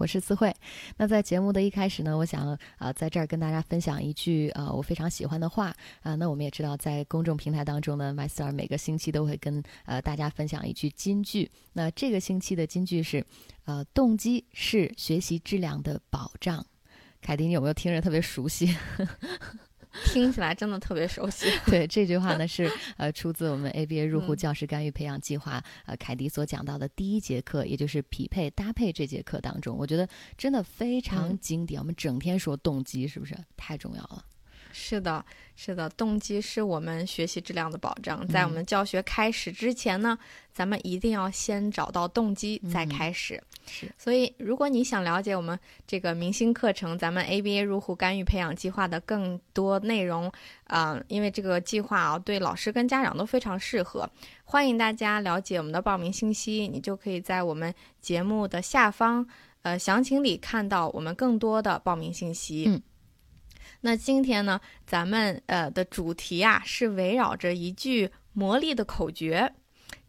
我是思慧。那在节目的一开始呢，我想啊，在这儿跟大家分享一句呃我非常喜欢的话啊。那我们也知道，在公众平台当中呢，MyStar 每个星期都会跟呃大家分享一句金句。那这个星期的金句是，呃，动机是学习质量的保障。凯迪，你有没有听着特别熟悉？听起来真的特别熟悉。对这句话呢，是 呃出自我们 ABA 入户教师干预培养计划，呃，凯迪所讲到的第一节课，也就是匹配搭配这节课当中，我觉得真的非常经典。我们整天说动机，是不是太重要了？是的，是的，动机是我们学习质量的保障。在我们教学开始之前呢，咱们一定要先找到动机再开始。是，所以如果你想了解我们这个明星课程，咱们 ABA 入户干预培养计划的更多内容，啊，因为这个计划啊，对老师跟家长都非常适合。欢迎大家了解我们的报名信息，你就可以在我们节目的下方，呃，详情里看到我们更多的报名信息。嗯。那今天呢，咱们呃的主题啊是围绕着一句魔力的口诀。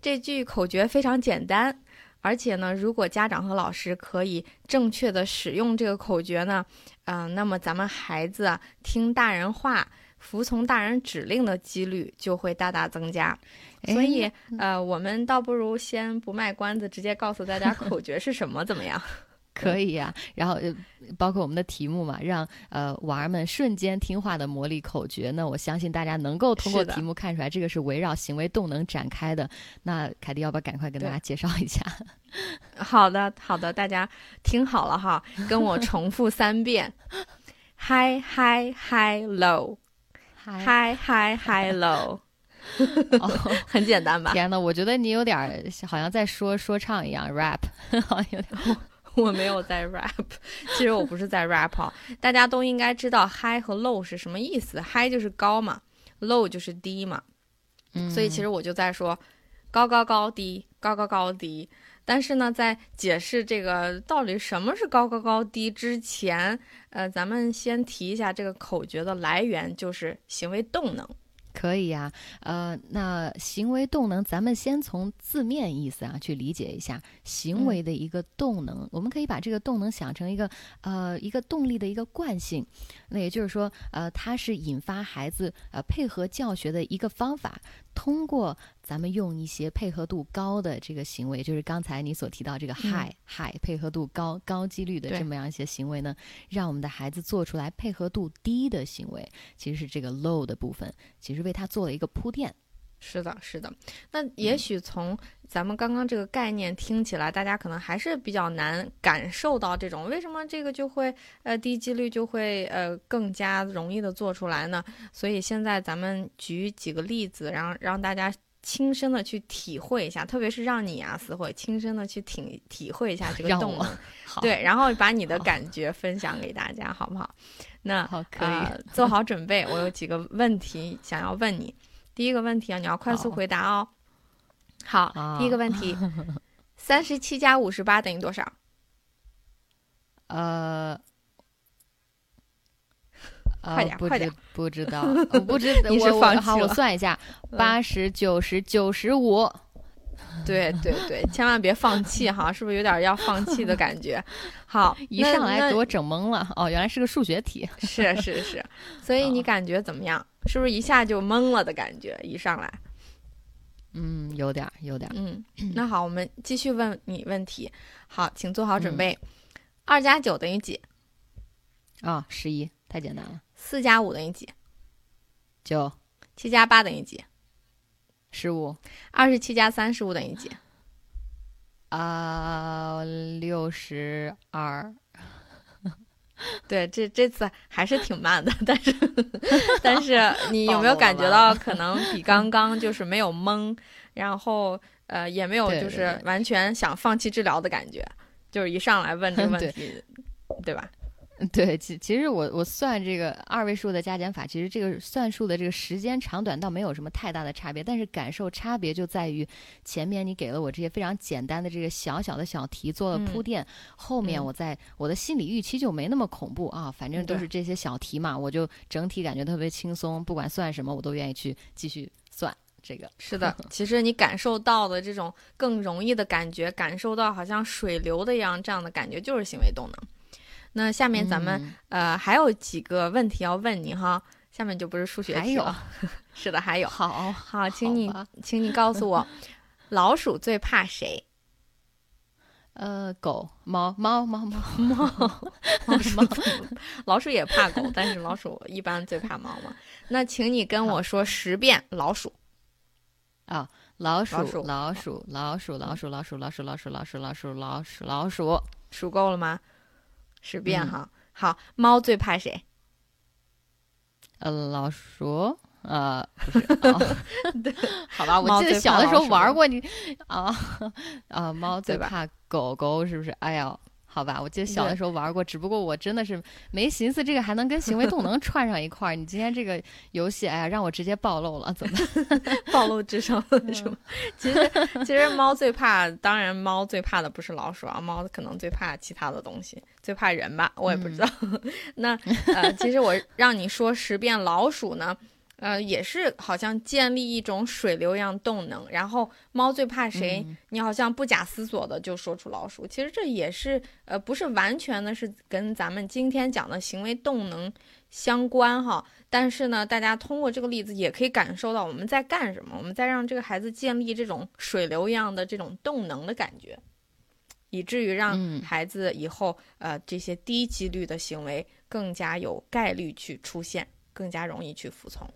这句口诀非常简单，而且呢，如果家长和老师可以正确的使用这个口诀呢，嗯，那么咱们孩子啊听大人话、服从大人指令的几率就会大大增加。所以呃，我们倒不如先不卖关子，直接告诉大家口诀是什么，怎么样？可以呀，然后包括我们的题目嘛，让呃娃儿们瞬间听话的魔力口诀。那我相信大家能够通过题目看出来，这个是围绕行为动能展开的。那凯蒂要不要赶快跟大家介绍一下？好的，好的，大家听好了哈，跟我重复三遍：high high high low，high high high low。很简单吧？天呐，我觉得你有点好像在说说唱一样，rap，好像有点。我没有在 rap，其实我不是在 rap，大家都应该知道 high 和 low 是什么意思，high 就是高嘛，low 就是低嘛，所以其实我就在说高高高低高高高低，但是呢，在解释这个到底什么是高高高低之前，呃，咱们先提一下这个口诀的来源，就是行为动能。可以呀，呃，那行为动能，咱们先从字面意思啊去理解一下行为的一个动能。我们可以把这个动能想成一个呃一个动力的一个惯性，那也就是说，呃，它是引发孩子呃配合教学的一个方法。通过咱们用一些配合度高的这个行为，就是刚才你所提到这个 high high 配合度高高几率的这么样一些行为呢，让我们的孩子做出来配合度低的行为，其实是这个 low 的部分，其实为他做了一个铺垫。是的，是的。那也许从咱们刚刚这个概念听起来，大家可能还是比较难感受到这种为什么这个就会呃低几率就会呃更加容易的做出来呢？所以现在咱们举几个例子，然后让大家亲身的去体会一下，特别是让你啊思慧亲身的去体体会一下这个动能，对，然后把你的感觉分享给大家，好不好？那好，可以 做好准备，我有几个问题想要问你。第一个问题啊，你要快速回答哦。好，第一个问题，三十七加五十八等于多少？呃，快点，快点，不知道，不知道，我好，我算一下，八十九十九十五。对对对，千万别放弃哈，是不是有点要放弃的感觉？好，一上来给我整懵了哦，原来是个数学题。是是是，所以你感觉怎么样？是不是一下就懵了的感觉？一上来，嗯，有点，有点。嗯，那好，我们继续问你问题。好，请做好准备。二加九等于几？啊，十一，太简单了。四加五等于几？九。七加八等于几？十五。二十七加三十五等于几？啊，六十二。对，这这次还是挺慢的，但是但是 你有没有感觉到可能比 刚刚就是没有懵，然后呃也没有就是完全想放弃治疗的感觉，就是一上来问这个问题，对吧？对，其其实我我算这个二位数的加减法，其实这个算数的这个时间长短倒没有什么太大的差别，但是感受差别就在于前面你给了我这些非常简单的这个小小的小题做了铺垫，后面我在我的心理预期就没那么恐怖啊，反正都是这些小题嘛，我就整体感觉特别轻松，不管算什么我都愿意去继续算。这个是的，其实你感受到的这种更容易的感觉，感受到好像水流的一样这样的感觉，就是行为动能。那下面咱们呃还有几个问题要问你哈，下面就不是数学题了。是的，还有。好好，请你请你告诉我，老鼠最怕谁？呃，狗、猫、猫、猫、猫、猫、猫、鼠。老鼠也怕狗，但是老鼠一般最怕猫嘛。那请你跟我说十遍老鼠。啊，老鼠，老鼠，老鼠，老鼠，老鼠，老鼠，老鼠，老鼠，老鼠，老鼠，老鼠，数够了吗？十遍哈，好，猫最怕谁？呃，老鼠，呃，不是 好吧，我记得小的时候玩过你，啊 啊，猫最怕狗狗，是不是？哎呀。好吧，我记得小的时候玩过，只不过我真的是没寻思这个还能跟行为动能串上一块儿。你今天这个游戏，哎呀，让我直接暴露了，怎么 暴露智商了是吗？其实其实猫最怕，当然猫最怕的不是老鼠啊，猫可能最怕其他的东西，最怕人吧，我也不知道。那呃，其实我让你说十遍老鼠呢。呃，也是好像建立一种水流一样动能，然后猫最怕谁？你好像不假思索的就说出老鼠。其实这也是呃，不是完全的是跟咱们今天讲的行为动能相关哈。但是呢，大家通过这个例子也可以感受到我们在干什么，我们在让这个孩子建立这种水流一样的这种动能的感觉，以至于让孩子以后呃这些低几率的行为更加有概率去出现，更加容易去服从。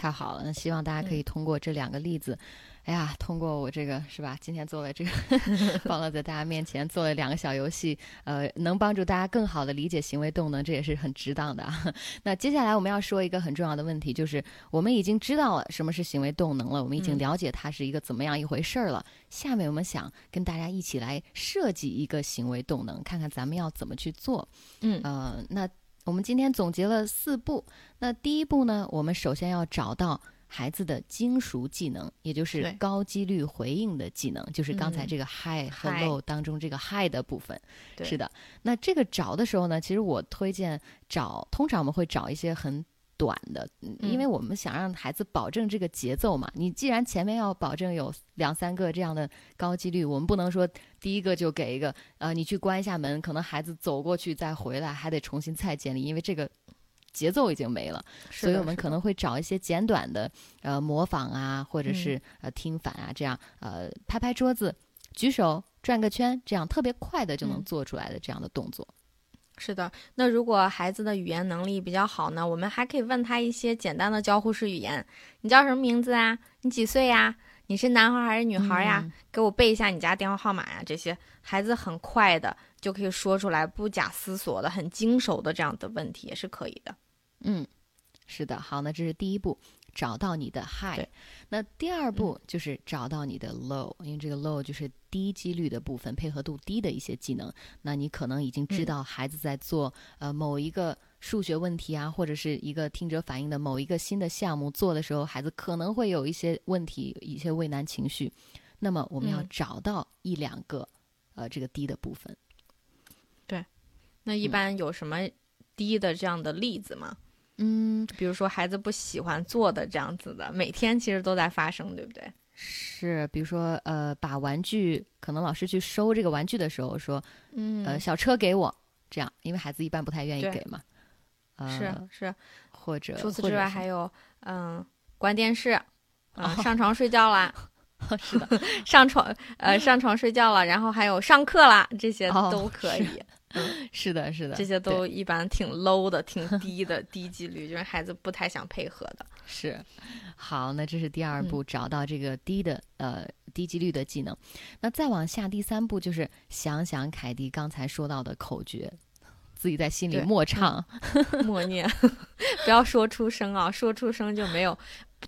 太好了，那希望大家可以通过这两个例子，哎呀，通过我这个是吧？今天做了这个，放了在大家面前做了两个小游戏，呃，能帮助大家更好的理解行为动能，这也是很值当的啊。那接下来我们要说一个很重要的问题，就是我们已经知道了什么是行为动能了，我们已经了解它是一个怎么样一回事儿了。下面我们想跟大家一起来设计一个行为动能，看看咱们要怎么去做。嗯，呃，那。我们今天总结了四步。那第一步呢，我们首先要找到孩子的精熟技能，也就是高几率回应的技能，就是刚才这个 high 和 low 当中这个 high 的部分。是的。那这个找的时候呢，其实我推荐找，通常我们会找一些很。短的，因为我们想让孩子保证这个节奏嘛。你既然前面要保证有两三个这样的高几率，我们不能说第一个就给一个，呃，你去关一下门，可能孩子走过去再回来还得重新再建立，因为这个节奏已经没了。所以我们可能会找一些简短的，呃，模仿啊，或者是呃听反啊，这样呃拍拍桌子、举手、转个圈，这样特别快的就能做出来的这样的动作。是的，那如果孩子的语言能力比较好呢，我们还可以问他一些简单的交互式语言。你叫什么名字啊？你几岁呀？你是男孩还是女孩呀？给我背一下你家电话号码呀。这些孩子很快的就可以说出来，不假思索的，很经手的这样的问题也是可以的。嗯，是的。好，那这是第一步。找到你的 high，那第二步就是找到你的 low，因为这个 low 就是低几率的部分，配合度低的一些技能。那你可能已经知道孩子在做呃某一个数学问题啊，或者是一个听者反映的某一个新的项目做的时候，孩子可能会有一些问题，一些畏难情绪。那么我们要找到一两个呃这个低的部分。对，那一般有什么低的这样的例子吗？嗯，比如说孩子不喜欢做的这样子的，每天其实都在发生，对不对？是，比如说呃，把玩具，可能老师去收这个玩具的时候说，嗯，呃，小车给我，这样，因为孩子一般不太愿意给嘛。是是，或者除此之外还有，嗯，关电视，啊，上床睡觉啦，是的，上床呃上床睡觉了，然后还有上课啦，这些都可以。嗯，是的，是的，这些都一般挺 low 的，挺低的，低几率，就是孩子不太想配合的。是，好，那这是第二步，找到这个低的呃低几率的技能。那再往下，第三步就是想想凯蒂刚才说到的口诀，自己在心里默唱、默念，不要说出声啊，说出声就没有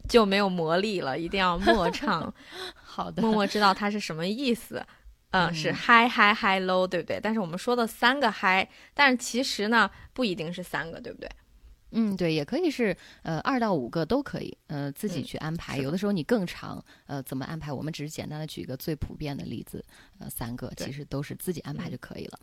就没有魔力了，一定要默唱。好的，默默知道它是什么意思。嗯，是 high high high low，对不对？但是我们说的三个 high，但是其实呢不一定是三个，对不对？嗯，对，也可以是呃二到五个都可以，呃自己去安排。有的时候你更长，呃怎么安排？我们只是简单的举一个最普遍的例子，呃三个其实都是自己安排就可以了。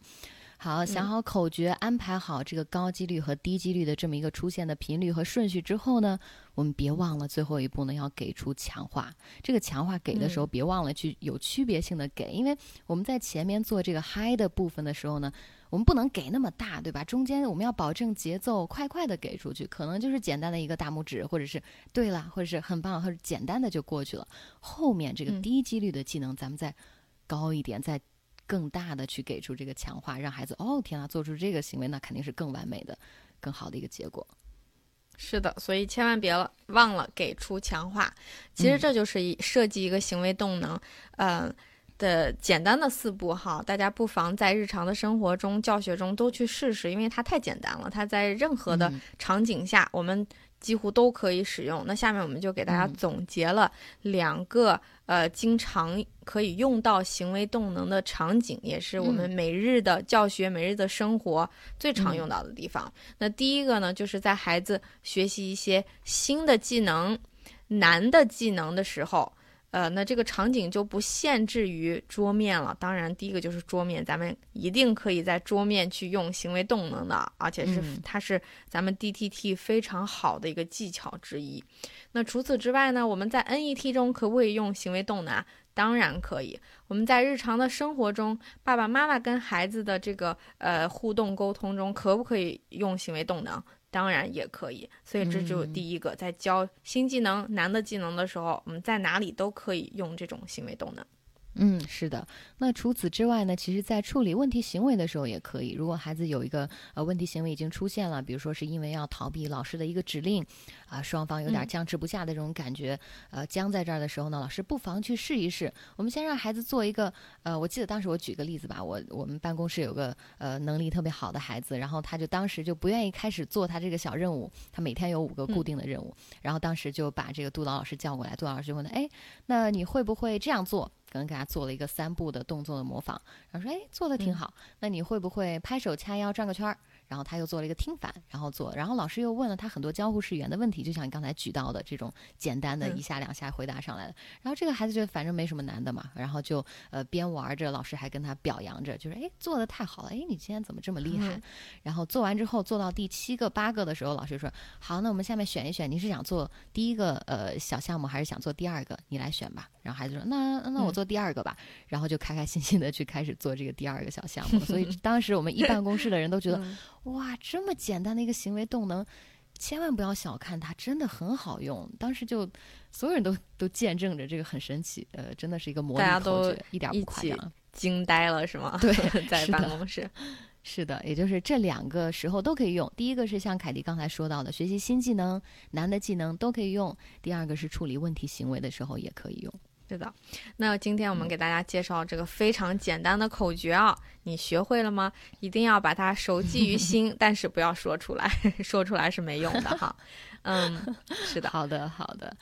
好，想好口诀，安排好这个高几率和低几率的这么一个出现的频率和顺序之后呢，我们别忘了最后一步呢，要给出强化。这个强化给的时候，别忘了去有区别性的给，因为我们在前面做这个嗨的部分的时候呢，我们不能给那么大，对吧？中间我们要保证节奏，快快的给出去，可能就是简单的一个大拇指，或者是对了，或者是很棒，或者简单的就过去了。后面这个低几率的技能，咱们再高一点，再。更大的去给出这个强化，让孩子哦天啊，做出这个行为，那肯定是更完美的、更好的一个结果。是的，所以千万别忘了给出强化。其实这就是一设计一个行为动能，呃的简单的四步哈。大家不妨在日常的生活中、教学中都去试试，因为它太简单了。它在任何的场景下，我们。几乎都可以使用。那下面我们就给大家总结了两个呃经常可以用到行为动能的场景，也是我们每日的教学、每日的生活最常用到的地方。那第一个呢，就是在孩子学习一些新的技能、难的技能的时候。呃，那这个场景就不限制于桌面了。当然，第一个就是桌面，咱们一定可以在桌面去用行为动能的，而且是它是咱们 DTT 非常好的一个技巧之一。那除此之外呢，我们在 NET 中可不可以用行为动能？当然可以。我们在日常的生活中，爸爸妈妈跟孩子的这个呃互动沟通中，可不可以用行为动能？当然也可以，所以这就第一个，在教新技能、难的技能的时候，我们在哪里都可以用这种行为动能。嗯，是的。那除此之外呢？其实，在处理问题行为的时候也可以。如果孩子有一个呃问题行为已经出现了，比如说是因为要逃避老师的一个指令，啊，双方有点僵持不下的这种感觉，呃，僵在这儿的时候呢，老师不妨去试一试。我们先让孩子做一个，呃，我记得当时我举个例子吧，我我们办公室有个呃能力特别好的孩子，然后他就当时就不愿意开始做他这个小任务，他每天有五个固定的任务，然后当时就把这个督导老师叫过来，督导老师就问他，哎，那你会不会这样做？可能给他做了一个三步的动作的模仿，然后说：“哎，做的挺好。那你会不会拍手掐腰转个圈儿？”然后他又做了一个听反，然后做，然后老师又问了他很多交互式语言的问题，就像你刚才举到的这种简单的一下两下回答上来的。然后这个孩子就反正没什么难的嘛，然后就呃边玩着，老师还跟他表扬着，就是哎做的太好了，哎你今天怎么这么厉害？然后做完之后做到第七个八个的时候，老师说好，那我们下面选一选，你是想做第一个呃小项目还是想做第二个？你来选吧。然后孩子说那那我做第二个吧，然后就开开心心的去开始做这个第二个小项目。所以 当时我们一办公室的人都觉得。哇，这么简单的一个行为动能，千万不要小看它，真的很好用。当时就所有人都都见证着这个很神奇，呃，真的是一个魔力口诀，一点不夸张，惊呆了是吗？对，在办公室，是的，也就是这两个时候都可以用。第一个是像凯迪刚才说到的，学习新技能、难的技能都可以用；第二个是处理问题行为的时候也可以用。是的，那今天我们给大家介绍这个非常简单的口诀啊，你学会了吗？一定要把它熟记于心，但是不要说出来，说出来是没用的哈。嗯，是的，好的，好的。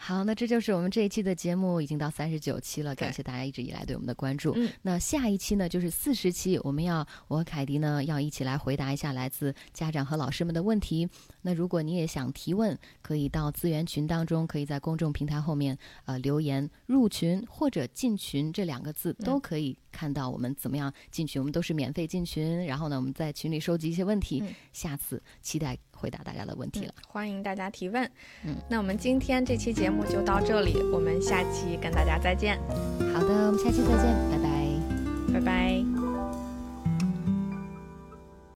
好，那这就是我们这一期的节目，已经到三十九期了。感谢大家一直以来对我们的关注。那下一期呢，就是四十期，我们要我和凯迪呢要一起来回答一下来自家长和老师们的问题。那如果你也想提问，可以到资源群当中，可以在公众平台后面呃留言入群或者进群这两个字都可以看到我们怎么样进群。我们都是免费进群，然后呢我们在群里收集一些问题。下次期待。回答大家的问题了，欢迎大家提问。嗯，那我们今天这期节目就到这里，我们下期跟大家再见。好的，我们下期再见，拜拜，拜拜。